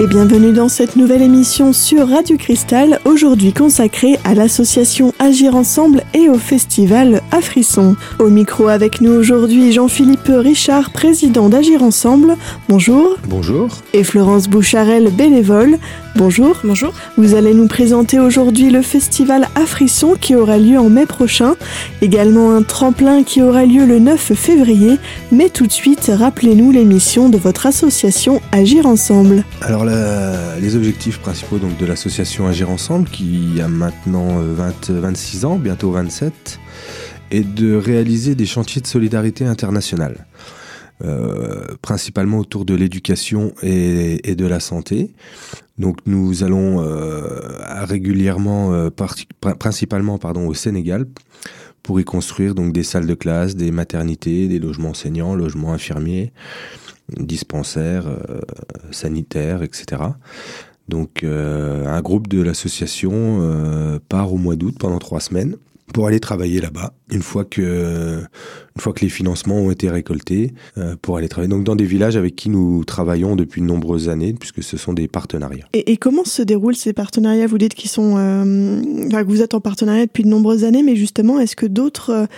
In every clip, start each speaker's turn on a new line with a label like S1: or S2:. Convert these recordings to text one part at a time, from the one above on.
S1: et bienvenue dans cette nouvelle émission sur Radio Cristal, aujourd'hui consacrée à l'association Agir Ensemble et au festival Frisson. Au micro avec nous aujourd'hui Jean-Philippe Richard, président d'Agir Ensemble. Bonjour.
S2: Bonjour.
S1: Et Florence Boucharel, bénévole. Bonjour.
S3: Bonjour.
S1: Vous allez nous présenter aujourd'hui le festival Frisson qui aura lieu en mai prochain. Également un tremplin qui aura lieu le 9 février. Mais tout de suite, rappelez-nous l'émission de votre association Agir Ensemble.
S2: Alors les objectifs principaux donc, de l'association Agir Ensemble, qui a maintenant 20, euh, 26 ans, bientôt 27, est de réaliser des chantiers de solidarité internationale. Euh, principalement autour de l'éducation et, de la santé. Donc nous allons euh, régulièrement, principalement pardon, au Sénégal, pour y construire donc des salles de classe, des maternités, des logements enseignants, logements infirmiers, dispensaires, euh, sanitaires, etc. Donc euh, un groupe de l'association euh, part au mois d'août pendant trois semaines pour aller travailler là-bas une fois que une fois que les financements ont été récoltés pour aller travailler donc dans des villages avec qui nous travaillons depuis de nombreuses années puisque ce sont des partenariats.
S1: Et, comment se déroulent ces partenariats? Vous dites qu'ils sont que vous êtes en partenariat depuis de nombreuses années, mais justement est-ce que d'autres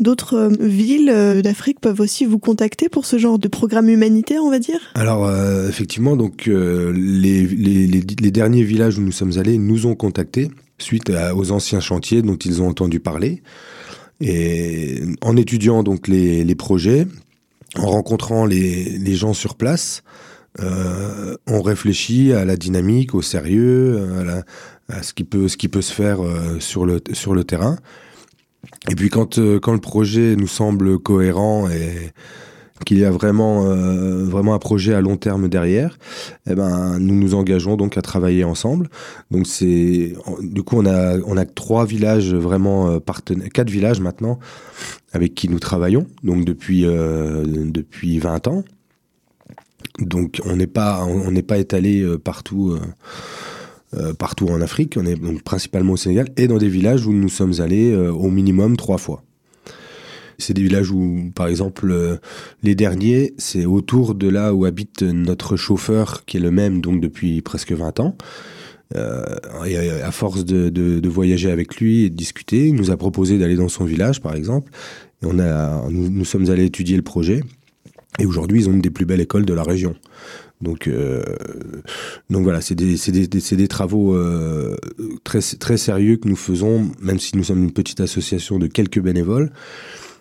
S1: D'autres euh, villes euh, d'Afrique peuvent aussi vous contacter pour ce genre de programme humanitaire, on va dire?
S2: Alors, euh, effectivement, donc les, les, derniers villages où nous sommes allés nous ont contactés suite aux anciens chantiers dont ils ont entendu parler. Et en étudiant donc les, projets, en rencontrant les, gens sur place, on réfléchit à la dynamique, au sérieux, à, ce, qui peut, ce qui peut se faire sur, le, sur le terrain. Et puis quand, euh, quand le projet nous semble cohérent et qu'il y a vraiment, euh, vraiment un projet à long terme derrière, eh ben, nous nous engageons donc à travailler ensemble. Donc c'est, du coup, on a, on a trois villages vraiment euh, partenaires, quatre villages maintenant avec qui nous travaillons, donc depuis, depuis 20 ans. Donc on n'est pas, on n'est pas étalé partout partout en Afrique, on est donc principalement au Sénégal, et dans des villages où nous sommes allés euh, au minimum trois fois. C'est des villages où, par exemple, euh, les derniers, c'est autour de là où habite notre chauffeur, qui est le même donc depuis presque 20 ans. et à force de, voyager avec lui et de discuter, il nous a proposé d'aller dans son village, par exemple. On a, nous, nous sommes allés étudier le projet. Et aujourd'hui, ils ont une des plus belles écoles de la région. Donc, euh, donc voilà, c'est des, des, des, travaux euh, très, très sérieux que nous faisons, même si nous sommes une petite association de quelques bénévoles.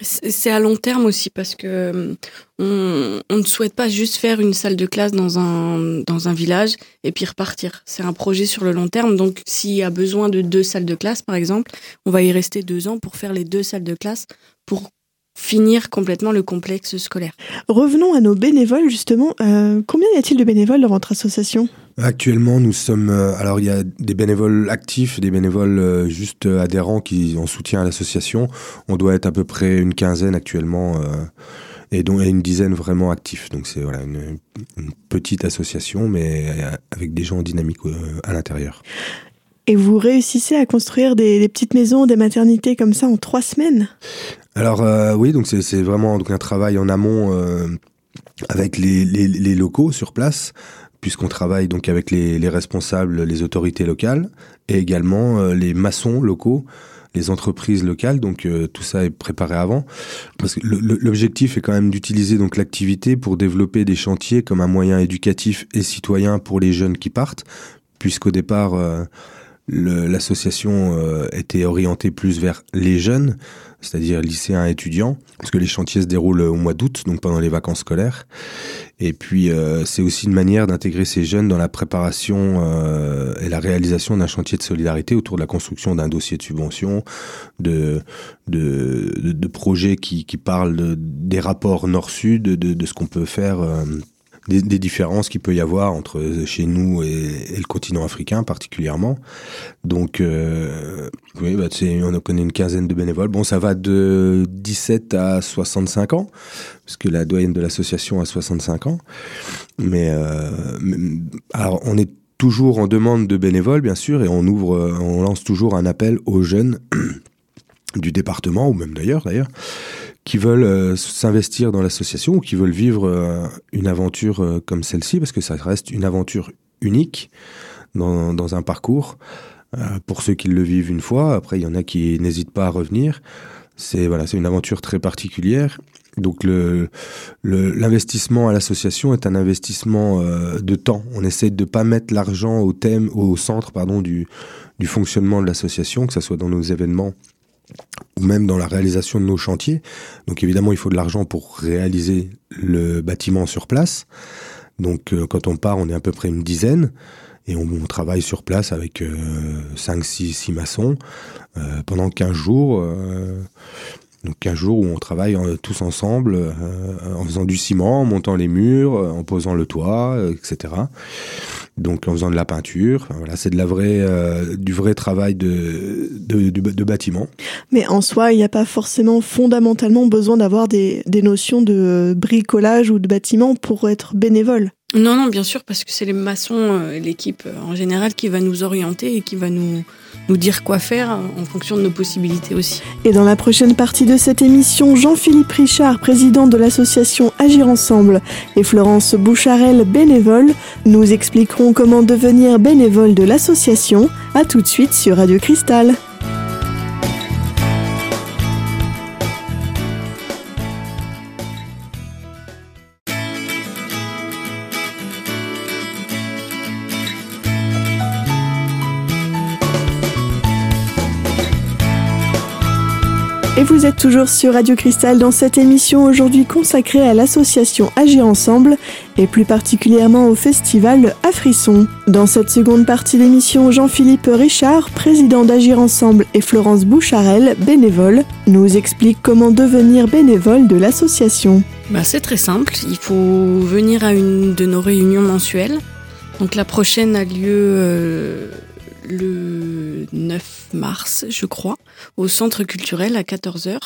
S3: C'est à long terme aussi parce que on, on, ne souhaite pas juste faire une salle de classe dans un, dans un village et puis repartir. C'est un projet sur le long terme. Donc, s'il y a besoin de deux salles de classe, par exemple, on va y rester deux ans pour faire les deux salles de classe pour finir complètement le complexe scolaire.
S1: Revenons à nos bénévoles justement. Euh, combien y a-t-il de bénévoles dans votre association?
S2: Actuellement, nous sommes. Euh, alors, il y a des bénévoles actifs, des bénévoles euh, juste adhérents qui ont soutien à l'association. On doit être à peu près une quinzaine actuellement. et donc une dizaine vraiment actifs. Donc c'est voilà une, petite association, mais avec des gens dynamiques à l'intérieur.
S1: Et vous réussissez à construire des, petites maisons, des maternités comme ça en trois semaines?
S2: Alors euh, oui, donc c'est vraiment donc un travail en amont euh, avec les, locaux sur place, puisqu'on travaille donc avec les, les, responsables, les autorités locales, et également euh, les maçons locaux les entreprises locales, donc tout ça est préparé avant. Parce que l'objectif est quand même d'utiliser donc l'activité pour développer des chantiers comme un moyen éducatif et citoyen pour les jeunes qui partent, puisqu'au départ l'association euh, était orientée plus vers les jeunes, c'est-à-dire lycéens étudiants, parce que les chantiers se déroulent au mois d'août, donc pendant les vacances scolaires. Et puis euh, c'est aussi une manière d'intégrer ces jeunes dans la préparation euh, et la réalisation d'un chantier de solidarité autour de la construction d'un dossier de subvention, de, de, de, projets qui, qui parlent des rapports nord-sud, de, de, ce qu'on peut faire des, différences qu'il peut y avoir entre chez nous et, le continent africain particulièrement. Donc, euh, oui, bah, on connaît une quinzaine de bénévoles. Bon, ça va de 17 à 65 ans, parce que la doyenne de l'association a 65 ans. Mais, euh, alors, on est toujours en demande de bénévoles, bien sûr, et on ouvre, on lance toujours un appel aux jeunes du département, ou même d'ailleurs, d'ailleurs, qui veulent euh, s'investir dans l'association ou qui veulent vivre euh, une aventure euh, comme celle-ci, parce que ça reste une aventure unique dans, dans un parcours. pour ceux qui le vivent une fois, après il y en a qui n'hésitent pas à revenir. C'est voilà, une aventure très particulière. Donc l'investissement à l'association est un investissement de temps. On essaie de pas mettre l'argent au thème, au centre pardon du du fonctionnement de l'association, que ce soit dans nos événements ou même dans la réalisation de nos chantiers. Donc évidemment, il faut de l'argent pour réaliser le bâtiment sur place. Donc euh, quand on part, on est à peu près une dizaine et on, travaille sur place avec euh, 5, 6, 6 maçons euh, pendant 15 jours. Euh, donc un jour où on travaille euh, tous ensemble, euh, en faisant du ciment, en montant les murs, euh, en posant le toit, etc. Donc en faisant de la peinture. Voilà, c'est de la vraie, euh, du vrai travail de, de, de, de bâtiment.
S1: Mais en soi, il n'y a pas forcément fondamentalement besoin d'avoir des, des notions de bricolage ou de bâtiment pour être bénévole.
S3: Non, non, bien sûr, parce que c'est les maçons, euh, l'équipe euh, en général, qui va nous orienter et qui va nous, nous dire quoi faire euh, en fonction de nos possibilités aussi.
S1: Et dans la prochaine partie de cette émission, Jean-Philippe Richard, président de l'association Agir Ensemble, et Florence Boucharel, bénévole, nous expliqueront comment devenir bénévole de l'association. À tout de suite sur Radio Cristal. Et vous êtes toujours sur Radio Cristal dans cette émission aujourd'hui consacrée à l'association Agir Ensemble et plus particulièrement au festival Afrisson. Dans cette seconde partie d'émission, Jean-Philippe Richard, président d'Agir Ensemble et Florence Boucharel, bénévole, nous expliquent comment devenir bénévole de l'association.
S3: Bah, c'est très simple, il faut venir à une de nos réunions mensuelles. Donc la prochaine a lieu euh, le 9 mars, je crois, au centre culturel à 14h.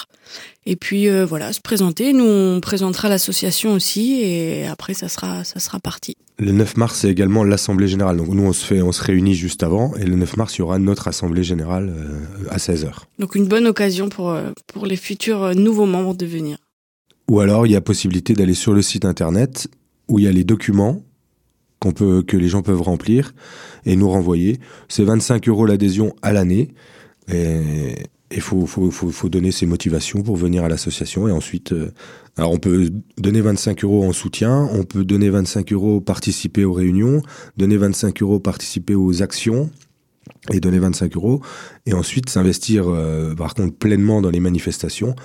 S3: Et puis euh, voilà, se présenter. Nous, on présentera l'association aussi et après, ça sera, ça sera parti.
S2: Le 9 mars, c'est également l'Assemblée Générale. Donc nous, on se, fait, on se réunit juste avant. Et le 9 mars, il y aura notre Assemblée Générale euh, à 16h.
S3: Donc une bonne occasion pour, euh, pour les futurs nouveaux membres de venir.
S2: Ou alors, il y a possibilité d'aller sur le site internet où il y a les documents qu'on peut, que les gens peuvent remplir et nous renvoyer. C'est 25 euros l'adhésion à l'année. Et il faut, faut, faut, faut, donner ses motivations pour venir à l'association. Et ensuite, euh, alors on peut donner 25 euros en soutien, on peut donner 25 euros participer aux réunions, donner 25 euros participer aux actions et donner 25 euros. Et ensuite s'investir, euh, par contre, pleinement dans les manifestations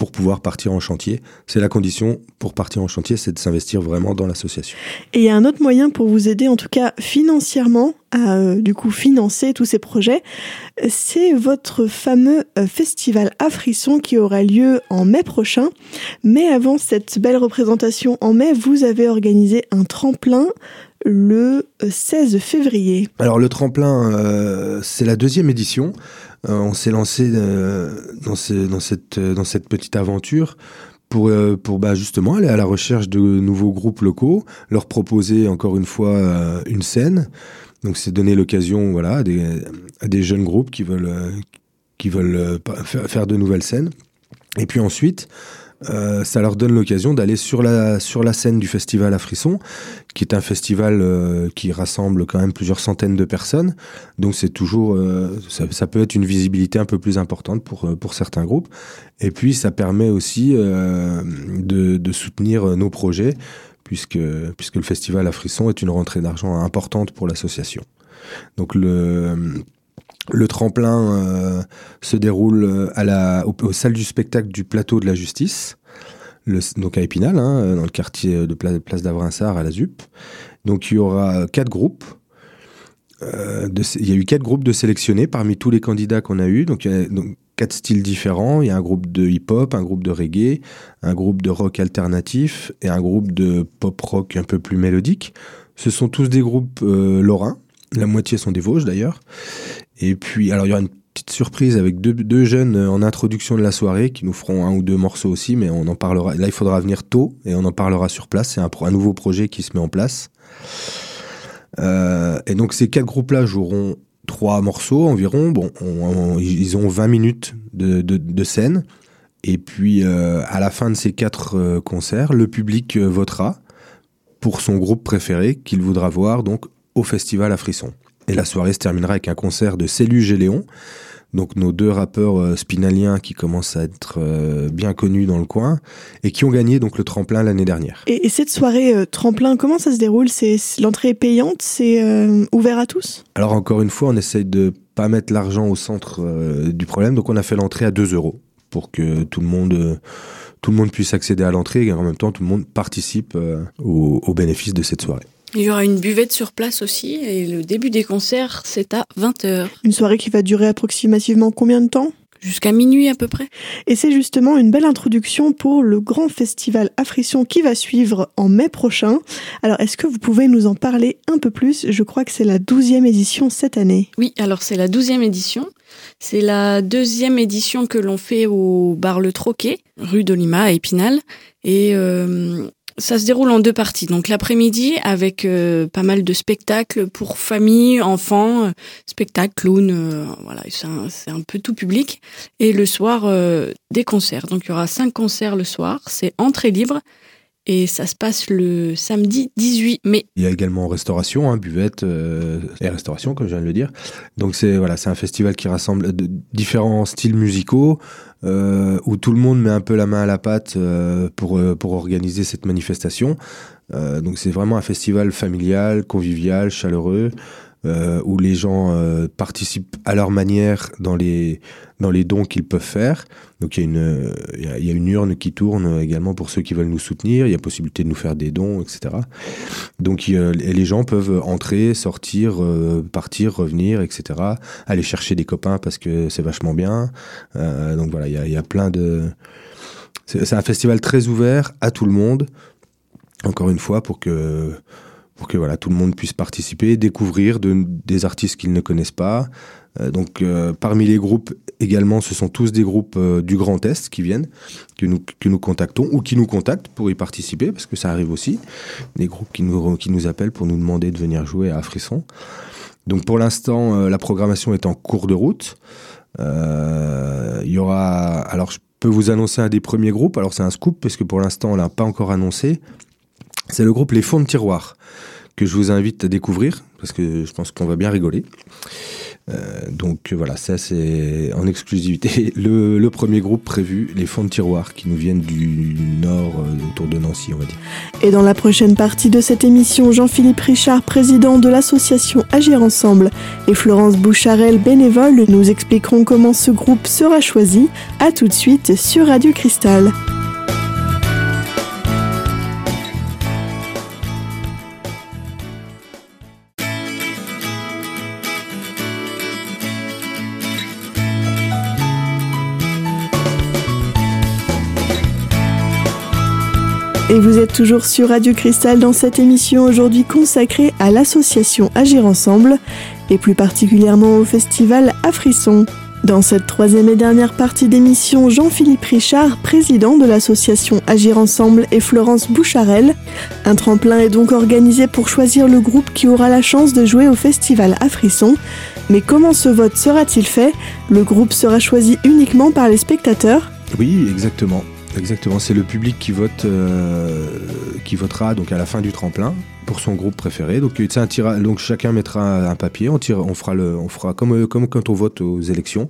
S2: pour pouvoir partir en chantier. C'est la condition pour partir en chantier, c'est de s'investir vraiment dans l'association.
S1: Et il y a un autre moyen pour vous aider, en tout cas financièrement, à euh, du coup financer tous ces projets, c'est votre fameux euh, festival à frisson qui aura lieu en mai prochain. Mais avant cette belle représentation en mai, vous avez organisé un tremplin le 16 février.
S2: Alors le tremplin, euh, c'est la deuxième édition. Euh, on s'est lancé euh, dans, ce, dans, cette, petite aventure pour, euh, bah, justement aller à la recherche de nouveaux groupes locaux, leur proposer encore une fois euh, une scène. Donc c'est donner l'occasion voilà, à, des, jeunes groupes qui veulent, euh, euh, faire de nouvelles scènes. Et puis ensuite, euh, ça leur donne l'occasion d'aller sur la, sur la scène du festival à Frisson, qui est un festival euh, qui rassemble quand même plusieurs centaines de personnes. Donc c'est toujours, euh, ça, peut être une visibilité un peu plus importante pour, pour certains groupes. Et puis ça permet aussi de, de soutenir nos projets, puisque, puisque le festival à Frisson est une rentrée d'argent importante pour l'association. Donc le le tremplin euh, se déroule la, au, aux salles du spectacle du plateau de la justice, le, donc à Épinal, hein, dans le quartier de Pla- Place d'Avrinsard à la ZUP. Donc il y aura quatre groupes. Euh, de, il y a eu quatre groupes de sélectionnés parmi tous les candidats qu'on a eu. Donc il y a donc, quatre styles différents. Il y a un groupe de hip-hop, un groupe de reggae, un groupe de rock alternatif et un groupe de pop-rock un peu plus mélodique. Ce sont tous des groupes euh, lorrains. La moitié sont des Vosges d'ailleurs. Et puis, alors il y aura une petite surprise avec deux, jeunes euh, en introduction de la soirée qui nous feront un ou deux morceaux aussi, mais on en parlera. Là, il faudra venir tôt et on en parlera sur place. C'est un, nouveau projet qui se met en place. Euh, et donc, ces quatre groupes-là joueront trois morceaux environ. Bon, on- on- ils ont 20 minutes de, scène. Et puis, euh, à la fin de ces quatre concerts, le public votera pour son groupe préféré qu'il voudra voir, donc au festival à Frisson. Et la soirée se terminera avec un concert de Céluge et Léon, donc nos deux rappeurs euh, spinaliens qui commencent à être euh, bien connus dans le coin et qui ont gagné donc le tremplin l'année dernière.
S1: Et, cette soirée euh, tremplin, comment ça se déroule? C'est l'entrée est payante, c'est ouvert à tous?
S2: Alors encore une fois, on essaye de pas mettre l'argent au centre du problème, donc on a fait l'entrée à 2 euros pour que tout le monde tout le monde puisse accéder à l'entrée. Et en même temps tout le monde participe au, au bénéfice de cette soirée.
S3: Il y aura une buvette sur place aussi et le début des concerts, c'est à 20h.
S1: Une soirée qui va durer approximativement combien de temps?
S3: Jusqu'à minuit à peu près.
S1: Et c'est justement une belle introduction pour le grand festival Affriction qui va suivre en mai prochain. Alors est-ce que vous pouvez nous en parler un peu plus? Je crois que c'est la douzième édition cette année.
S3: Oui, alors c'est la douzième édition. C'est la deuxième édition que l'on fait au bar Le Troquet, rue d'Olima à Épinal. Et euh, ça se déroule en deux parties. Donc l'après-midi avec euh, pas mal de spectacles pour famille, enfants, euh, spectacles, clowns, euh, voilà, c'est un, peu tout public. Et le soir des concerts. Donc il y aura cinq concerts le soir. C'est entrée libre et ça se passe le samedi 18 mai.
S2: Il y a également restauration, hein, buvette et restauration, comme je viens de le dire. Donc c'est voilà, c'est un festival qui rassemble différents styles musicaux. Euh, où tout le monde met un peu la main à la pâte euh, pour, euh, pour organiser cette manifestation. donc c'est vraiment un festival familial, convivial, chaleureux, où les gens participent à leur manière dans les, dans les dons qu'ils peuvent faire. Donc il y, a une, y a, une urne qui tourne également pour ceux qui veulent nous soutenir, il y a possibilité de nous faire des dons, etc. Donc les gens peuvent entrer, sortir, euh, partir, revenir, etc. Aller chercher des copains parce que c'est vachement bien. Euh, donc voilà, il y a plein de... C'est un festival très ouvert à tout le monde, encore une fois, pour que pour que tout le monde puisse participer, découvrir de, des artistes qu'ils ne connaissent pas, euh, donc euh, parmi les groupes également, ce sont tous des groupes euh, du Grand Est qui viennent, que nous, contactons ou qui nous contactent pour y participer, parce que ça arrive aussi. Des groupes qui nous, appellent pour nous demander de venir jouer à Frisson. Donc pour l'instant, la programmation est en cours de route. Il y aura, je peux vous annoncer un des premiers groupes. Alors c'est un scoop parce que pour l'instant on l'a pas encore annoncé. C'est le groupe Les Fonds de Tiroir que je vous invite à découvrir parce que je pense qu'on va bien rigoler. Euh, donc voilà, ça c'est en exclusivité le, premier groupe prévu, les fonds de tiroir qui nous viennent du nord, euh, autour de Nancy, on va dire.
S1: Et dans la prochaine partie de cette émission, Jean-Philippe Richard, président de l'association Agir Ensemble, et Florence Boucharel, bénévole, nous expliqueront comment ce groupe sera choisi. A tout de suite sur Radio Cristal. Et vous êtes toujours sur Radio Cristal dans cette émission aujourd'hui consacrée à l'association Agir Ensemble et plus particulièrement au festival Frisson. Dans cette troisième et dernière partie d'émission, Jean-Philippe Richard, président de l'association Agir Ensemble et Florence Boucharel. Un tremplin est donc organisé pour choisir le groupe qui aura la chance de jouer au festival Frisson. Mais comment ce vote sera-t-il fait? Le groupe sera choisi uniquement par les spectateurs?
S2: Oui, exactement. Exactement, c'est le public qui vote, euh, qui votera donc à la fin du tremplin pour son groupe préféré. Donc un tirage, donc chacun mettra un papier, on tire, on fera le, on fera comme comme quand on vote aux élections.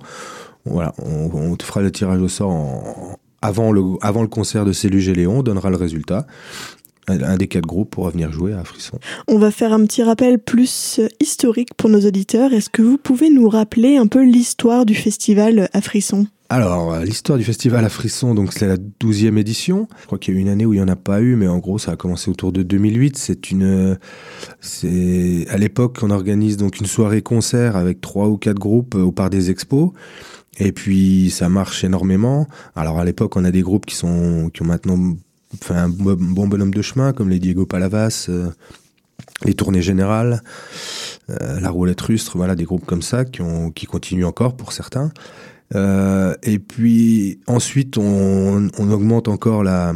S2: Voilà, on, fera le tirage au sort avant le avant le concert de Céluge et Léon, on donnera le résultat. Un des quatre groupes pourra venir jouer à Frisson.
S1: On va faire un petit rappel plus historique pour nos auditeurs. Est-ce que vous pouvez nous rappeler un peu l'histoire du festival à Frisson?
S2: Alors, euh, l'histoire du festival à Frisson, donc c'est la douzième édition. Je crois qu'il y a eu une année où il n'y en a pas eu, mais en gros, ça a commencé autour de 2008. C'est une, c'est, à l'époque, on organise donc une soirée concert avec trois ou quatre groupes euh, au Parc des Expos. Et puis, ça marche énormément. Alors, à l'époque, on a des groupes qui sont, qui ont maintenant fait un bon bonhomme de chemin, comme les Diego Palavas, euh, les Tournées Générales, la Roulette Rustre, voilà, des groupes comme ça qui qui continuent encore pour certains. Euh, et puis ensuite, on, augmente encore la,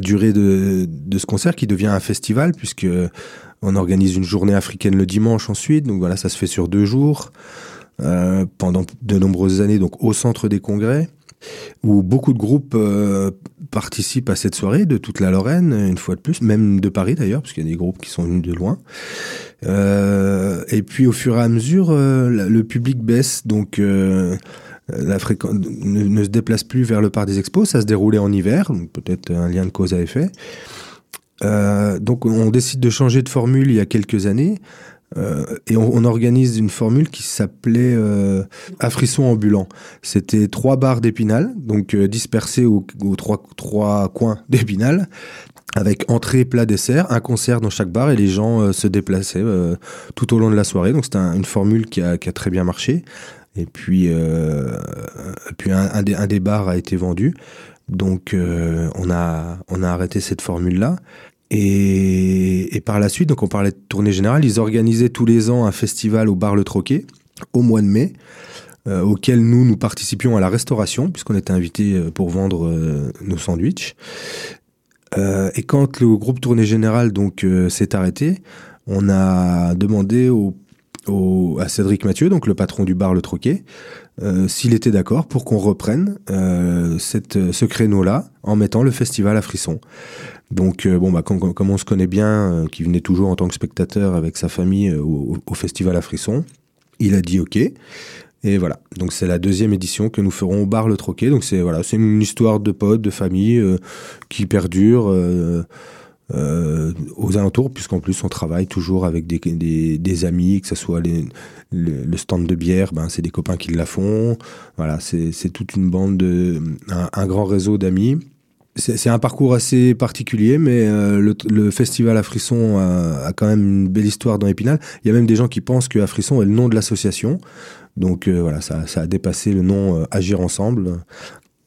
S2: durée de, ce concert qui devient un festival puisque on organise une journée africaine le dimanche ensuite. Donc voilà, ça se fait sur deux jours euh, pendant de nombreuses années, donc au centre des congrès. où beaucoup de groupes euh, participent à cette soirée de toute la Lorraine, une fois de plus, même de Paris d'ailleurs, parce qu'il y a des groupes qui sont venus de loin. Et puis au fur et à mesure, le public baisse, donc la fréquence ne, se déplace plus vers le parc des expos. Ça se déroulait en hiver, peut-être un lien de cause à effet. donc on décide de changer de formule il y a quelques années. Euh, et on, organise une formule qui s'appelait euh, à frisson ambulant. C'était trois barres d'épinal, donc euh, dispersées aux, trois, coins d'épinal, avec entrée, plat, dessert, un concert dans chaque bar et les gens se déplaçaient tout au long de la soirée. Donc c'était une formule qui a, très bien marché. Et puis, puis un, des, un, des, bars a été vendu. Donc on, a, on a arrêté cette formule-là. Et, par la suite, donc on parlait de tournée générale, ils organisaient tous les ans un festival au bar Le Troquet au mois de mai, euh, auquel nous, nous participions à la restauration, puisqu'on était invités euh, pour vendre euh, nos sandwichs. et quand le groupe Tournée Générale donc s'est arrêté, on a demandé au, à Cédric Mathieu, donc le patron du bar Le Troquet, s'il était d'accord pour qu'on reprenne cette, ce créneau-là en mettant le festival à frisson. Donc, euh, bon, bah, comme, on se connaît bien, euh, qui venait toujours en tant que spectateur avec sa famille euh, au, Festival à Frisson, il a dit OK. Et voilà. Donc, c'est la deuxième édition que nous ferons au bar Le Troquet. Donc, c'est voilà, c'est une histoire de potes, de famille qui perdure. Aux alentours, puisqu'en plus on travaille toujours avec des, des, amis, que ce soit le, stand de bière, ben, c'est des copains qui la font. Voilà, c'est toute une bande, de, un grand réseau d'amis c'est un parcours assez particulier, mais euh, le, festival à Frisson a, quand même une belle histoire dans Épinal. Il y a même des gens qui pensent que Frisson est le nom de l'association. Donc euh, voilà, ça, a dépassé le nom euh, Agir Ensemble,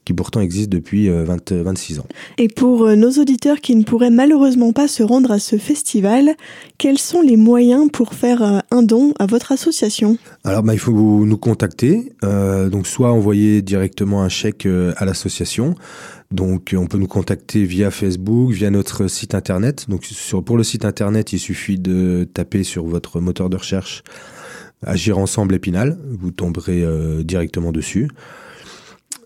S2: qui pourtant existe depuis 20, 26 ans.
S1: Et pour nos auditeurs qui ne pourraient malheureusement pas se rendre à ce festival, quels sont les moyens pour faire un don à votre association?
S2: Alors bah, il faut nous contacter, donc soit envoyer directement un chèque à l'association, donc on peut nous contacter via Facebook, via notre site internet. Donc sur, pour le site internet, il suffit de taper sur votre moteur de recherche Agir ensemble Épinal, vous tomberez euh, directement dessus.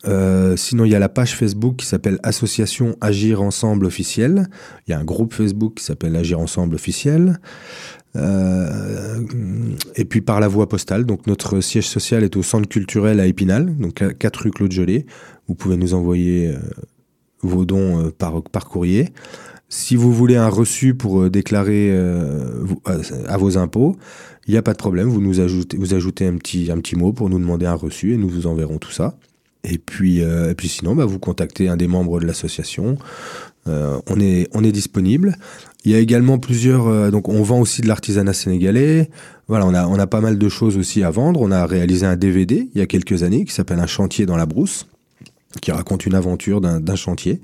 S2: Euh, sinon, il y a la page Facebook qui s'appelle Association Agir Ensemble Officiel. Il y a un groupe Facebook qui s'appelle Agir Ensemble Officiel. Euh, et puis par la voie postale, donc notre siège social est au centre culturel à Épinal, donc 4 rue Claude Gelée. Vous pouvez nous envoyer vos dons euh, par, courrier. Si vous voulez un reçu pour euh, déclarer euh, à vos impôts, il n'y a pas de problème. Vous nous ajoutez, un petit mot pour nous demander un reçu et nous vous enverrons tout ça. Et puis, et puis sinon, bah, vous contactez un des membres de l'association. on est, on est disponible. Il y a également plusieurs. donc, on vend aussi de l'artisanat sénégalais. Voilà, on a, on a pas mal de choses aussi à vendre. On a réalisé un DVD il y a quelques années qui s'appelle Un chantier dans la brousse qui raconte une aventure d'un chantier.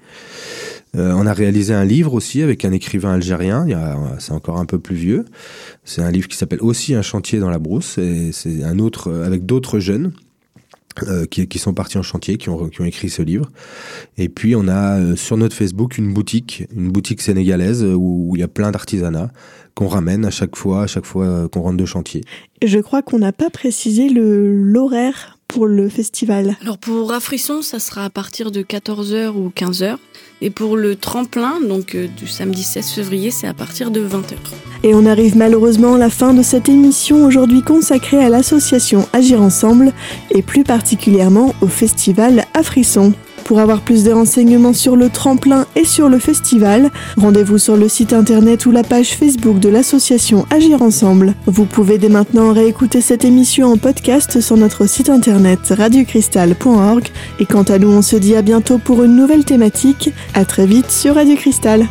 S2: Euh, on a réalisé un livre aussi avec un écrivain algérien, c'est encore un peu plus vieux. C'est un livre qui s'appelle aussi Un chantier dans la brousse, et c'est un autre avec d'autres jeunes euh, qui, qui, sont partis en chantier, qui ont, qui ont écrit ce livre. Et puis on a euh, sur notre Facebook une boutique, une boutique sénégalaise où, où il y a plein d'artisanat qu'on ramène à chaque fois, à chaque fois qu'on rentre de chantier.
S1: Je crois qu'on n'a pas précisé l'horaire pour le festival
S3: Alors pour Rafrisson, ça sera à partir de 14h ou 15h. Et pour le tremplin, donc euh, du samedi 16 février, c'est à partir de 20h.
S1: Et on arrive malheureusement à la fin de cette émission aujourd'hui consacrée à l'association Agir Ensemble et plus particulièrement au festival Frisson. Pour avoir plus de renseignements sur le tremplin et sur le festival, rendez-vous sur le site internet ou la page Facebook de l'association Agir Ensemble. Vous pouvez dès maintenant réécouter cette émission en podcast sur notre site internet radiocristal.org. Et quant à nous, on se dit à bientôt pour une nouvelle thématique. À très vite sur Radio Cristal.